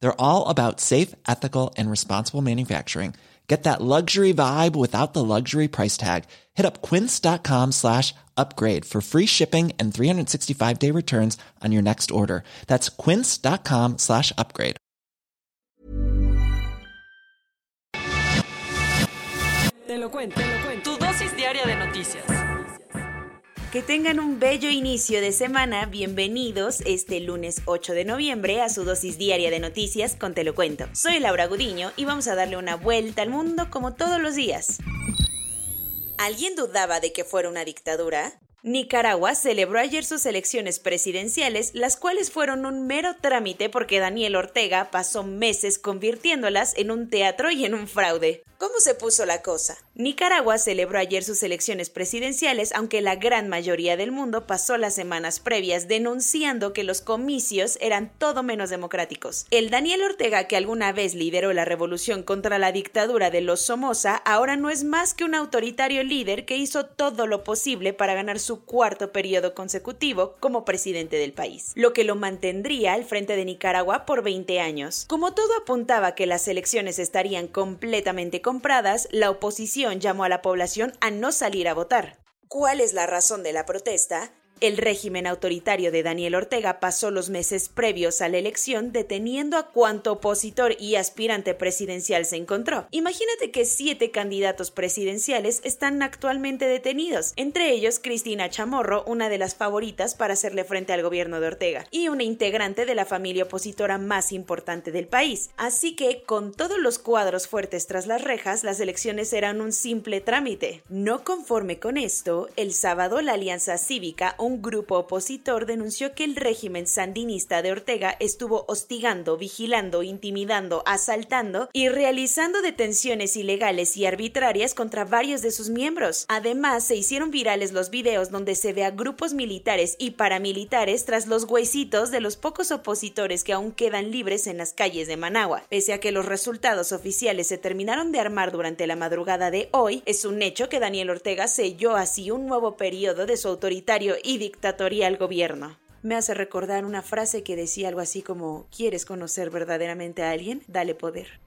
They're all about safe, ethical, and responsible manufacturing. Get that luxury vibe without the luxury price tag. Hit up quince.com slash upgrade for free shipping and 365 day returns on your next order. That's quince.com slash upgrade. Te lo cuento, te lo cuento. Tu dosis diaria de noticias. Que tengan un bello inicio de semana. Bienvenidos este lunes 8 de noviembre a su dosis diaria de noticias con Te lo cuento. Soy Laura Gudiño y vamos a darle una vuelta al mundo como todos los días. ¿Alguien dudaba de que fuera una dictadura? Nicaragua celebró ayer sus elecciones presidenciales, las cuales fueron un mero trámite porque Daniel Ortega pasó meses convirtiéndolas en un teatro y en un fraude. ¿Cómo se puso la cosa? Nicaragua celebró ayer sus elecciones presidenciales, aunque la gran mayoría del mundo pasó las semanas previas denunciando que los comicios eran todo menos democráticos. El Daniel Ortega, que alguna vez lideró la revolución contra la dictadura de los Somoza, ahora no es más que un autoritario líder que hizo todo lo posible para ganar su cuarto periodo consecutivo como presidente del país, lo que lo mantendría al frente de Nicaragua por 20 años. Como todo apuntaba que las elecciones estarían completamente compradas, la oposición llamó a la población a no salir a votar. ¿Cuál es la razón de la protesta? El régimen autoritario de Daniel Ortega pasó los meses previos a la elección deteniendo a cuanto opositor y aspirante presidencial se encontró. Imagínate que siete candidatos presidenciales están actualmente detenidos, entre ellos Cristina Chamorro, una de las favoritas para hacerle frente al gobierno de Ortega, y una integrante de la familia opositora más importante del país. Así que, con todos los cuadros fuertes tras las rejas, las elecciones eran un simple trámite. No conforme con esto, el sábado la Alianza Cívica, grupo opositor denunció que el régimen sandinista de Ortega estuvo hostigando, vigilando, intimidando, asaltando y realizando detenciones ilegales y arbitrarias contra varios de sus miembros. Además, se hicieron virales los videos donde se ve a grupos militares y paramilitares tras los huesitos de los pocos opositores que aún quedan libres en las calles de Managua. Pese a que los resultados oficiales se terminaron de armar durante la madrugada de hoy, es un hecho que Daniel Ortega selló así un nuevo periodo de su autoritario y dictatorial gobierno. Me hace recordar una frase que decía algo así como, ¿quieres conocer verdaderamente a alguien? Dale poder.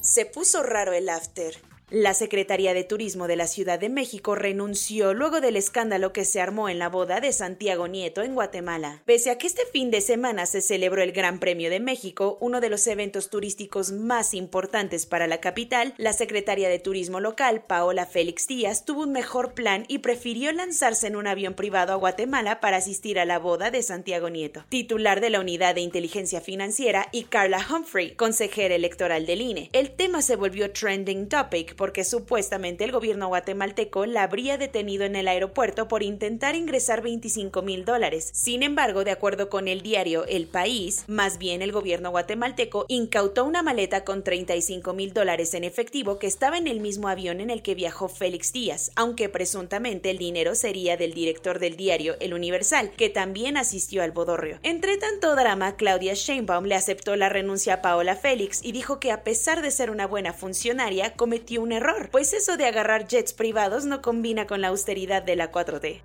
Se puso raro el after. La Secretaría de Turismo de la Ciudad de México renunció luego del escándalo que se armó en la boda de Santiago Nieto en Guatemala. Pese a que este fin de semana se celebró el Gran Premio de México, uno de los eventos turísticos más importantes para la capital, la Secretaría de Turismo local, Paola Félix Díaz, tuvo un mejor plan y prefirió lanzarse en un avión privado a Guatemala para asistir a la boda de Santiago Nieto, titular de la Unidad de Inteligencia Financiera, y Carla Humphrey, consejera electoral del INE. El tema se volvió trending topic porque supuestamente el gobierno guatemalteco la habría detenido en el aeropuerto por intentar ingresar 25 mil dólares. Sin embargo, de acuerdo con el diario El País, más bien el gobierno guatemalteco incautó una maleta con 35 mil dólares en efectivo que estaba en el mismo avión en el que viajó Félix Díaz, aunque presuntamente el dinero sería del director del diario El Universal, que también asistió al bodorrio. Entre tanto drama, Claudia Sheinbaum le aceptó la renuncia a Paola Félix y dijo que a pesar de ser una buena funcionaria, cometió un error, pues eso de agarrar jets privados no combina con la austeridad de la 4T.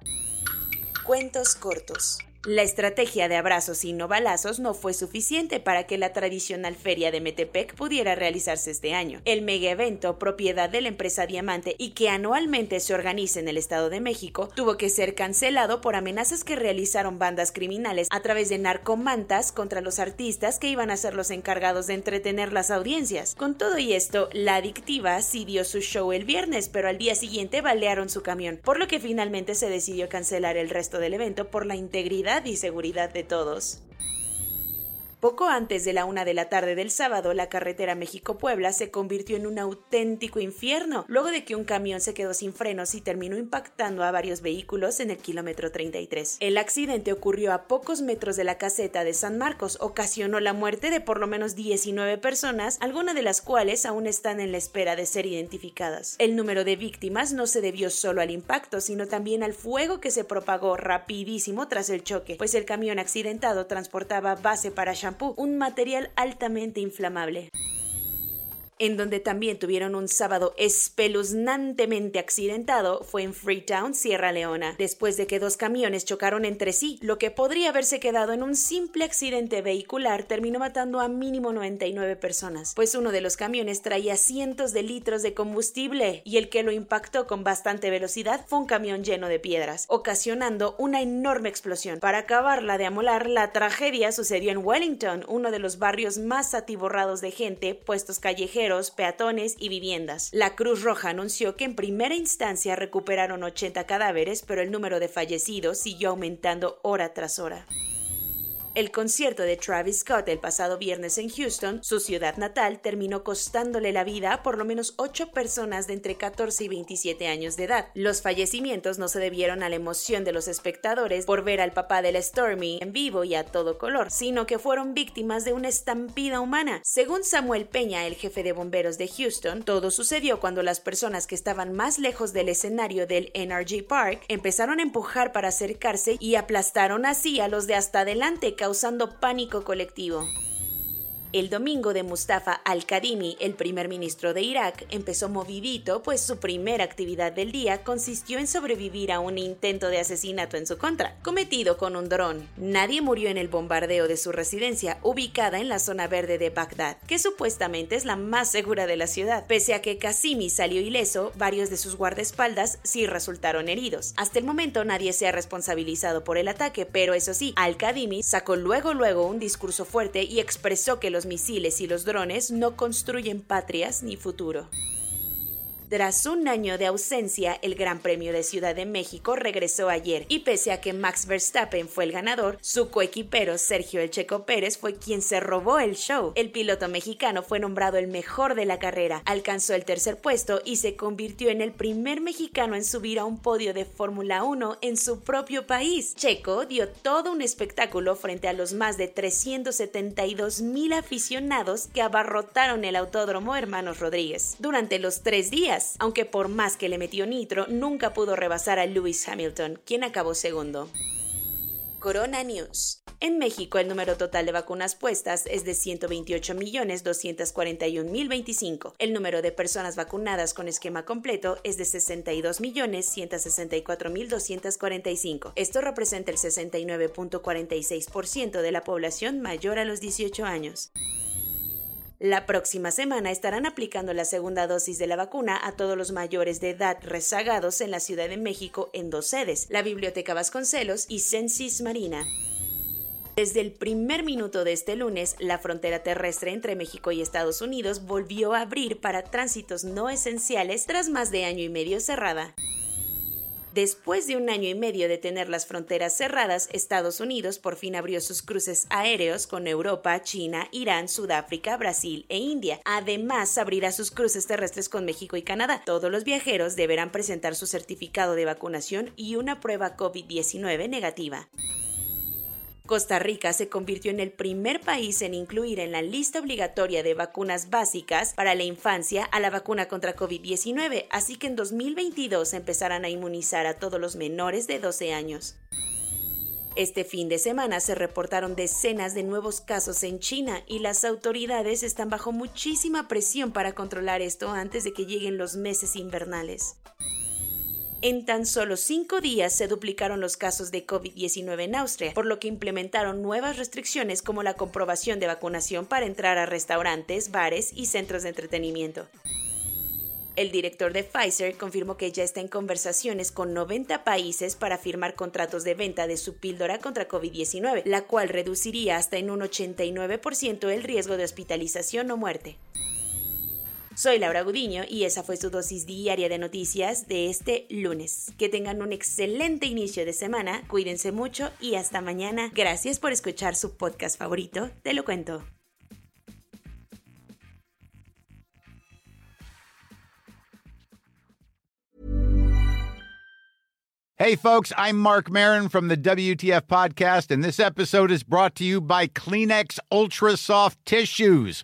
Cuentos cortos. La estrategia de abrazos y no balazos no fue suficiente para que la tradicional feria de Metepec pudiera realizarse este año. El mega evento, propiedad de la empresa Diamante y que anualmente se organiza en el Estado de México, tuvo que ser cancelado por amenazas que realizaron bandas criminales a través de narcomantas contra los artistas que iban a ser los encargados de entretener las audiencias. Con todo y esto, la adictiva sí dio su show el viernes, pero al día siguiente balearon su camión, por lo que finalmente se decidió cancelar el resto del evento por la integridad y seguridad de todos. Poco antes de la una de la tarde del sábado, la carretera México-Puebla se convirtió en un auténtico infierno, luego de que un camión se quedó sin frenos y terminó impactando a varios vehículos en el kilómetro 33. El accidente ocurrió a pocos metros de la caseta de San Marcos, ocasionó la muerte de por lo menos 19 personas, algunas de las cuales aún están en la espera de ser identificadas. El número de víctimas no se debió solo al impacto, sino también al fuego que se propagó rapidísimo tras el choque, pues el camión accidentado transportaba base para un material altamente inflamable en donde también tuvieron un sábado espeluznantemente accidentado, fue en Freetown, Sierra Leona, después de que dos camiones chocaron entre sí. Lo que podría haberse quedado en un simple accidente vehicular terminó matando a mínimo 99 personas, pues uno de los camiones traía cientos de litros de combustible y el que lo impactó con bastante velocidad fue un camión lleno de piedras, ocasionando una enorme explosión. Para acabarla de amolar, la tragedia sucedió en Wellington, uno de los barrios más atiborrados de gente, puestos callejeros peatones y viviendas. La Cruz Roja anunció que en primera instancia recuperaron 80 cadáveres, pero el número de fallecidos siguió aumentando hora tras hora. El concierto de Travis Scott el pasado viernes en Houston, su ciudad natal, terminó costándole la vida a por lo menos ocho personas de entre 14 y 27 años de edad. Los fallecimientos no se debieron a la emoción de los espectadores por ver al papá de la Stormy en vivo y a todo color, sino que fueron víctimas de una estampida humana. Según Samuel Peña, el jefe de bomberos de Houston, todo sucedió cuando las personas que estaban más lejos del escenario del NRG Park empezaron a empujar para acercarse y aplastaron así a los de hasta adelante causando pánico colectivo. El domingo de Mustafa al-Kadhimi, el primer ministro de Irak, empezó movidito, pues su primera actividad del día consistió en sobrevivir a un intento de asesinato en su contra, cometido con un dron. Nadie murió en el bombardeo de su residencia, ubicada en la zona verde de Bagdad, que supuestamente es la más segura de la ciudad. Pese a que Qasimi salió ileso, varios de sus guardaespaldas sí resultaron heridos. Hasta el momento nadie se ha responsabilizado por el ataque, pero eso sí, al-Kadhimi sacó luego luego un discurso fuerte y expresó que los misiles y los drones no construyen patrias ni futuro. Tras un año de ausencia, el Gran Premio de Ciudad de México regresó ayer y pese a que Max Verstappen fue el ganador, su coequipero Sergio El Checo Pérez fue quien se robó el show. El piloto mexicano fue nombrado el mejor de la carrera, alcanzó el tercer puesto y se convirtió en el primer mexicano en subir a un podio de Fórmula 1 en su propio país. Checo dio todo un espectáculo frente a los más de 372 mil aficionados que abarrotaron el Autódromo Hermanos Rodríguez. Durante los tres días, aunque por más que le metió nitro, nunca pudo rebasar a Lewis Hamilton, quien acabó segundo. Corona News. En México, el número total de vacunas puestas es de 128.241.025. El número de personas vacunadas con esquema completo es de 62.164.245. Esto representa el 69.46% de la población mayor a los 18 años. La próxima semana estarán aplicando la segunda dosis de la vacuna a todos los mayores de edad rezagados en la Ciudad de México en dos sedes, la Biblioteca Vasconcelos y Censis Marina. Desde el primer minuto de este lunes, la frontera terrestre entre México y Estados Unidos volvió a abrir para tránsitos no esenciales tras más de año y medio cerrada. Después de un año y medio de tener las fronteras cerradas, Estados Unidos por fin abrió sus cruces aéreos con Europa, China, Irán, Sudáfrica, Brasil e India. Además, abrirá sus cruces terrestres con México y Canadá. Todos los viajeros deberán presentar su certificado de vacunación y una prueba COVID-19 negativa. Costa Rica se convirtió en el primer país en incluir en la lista obligatoria de vacunas básicas para la infancia a la vacuna contra COVID-19, así que en 2022 empezarán a inmunizar a todos los menores de 12 años. Este fin de semana se reportaron decenas de nuevos casos en China y las autoridades están bajo muchísima presión para controlar esto antes de que lleguen los meses invernales. En tan solo cinco días se duplicaron los casos de COVID-19 en Austria, por lo que implementaron nuevas restricciones como la comprobación de vacunación para entrar a restaurantes, bares y centros de entretenimiento. El director de Pfizer confirmó que ya está en conversaciones con 90 países para firmar contratos de venta de su píldora contra COVID-19, la cual reduciría hasta en un 89% el riesgo de hospitalización o muerte. Soy Laura Gudiño y esa fue su dosis diaria de noticias de este lunes. Que tengan un excelente inicio de semana, cuídense mucho y hasta mañana. Gracias por escuchar su podcast favorito, Te lo cuento. Hey, folks, I'm Mark Marin from the WTF Podcast, and this episode is brought to you by Kleenex Ultra Soft Tissues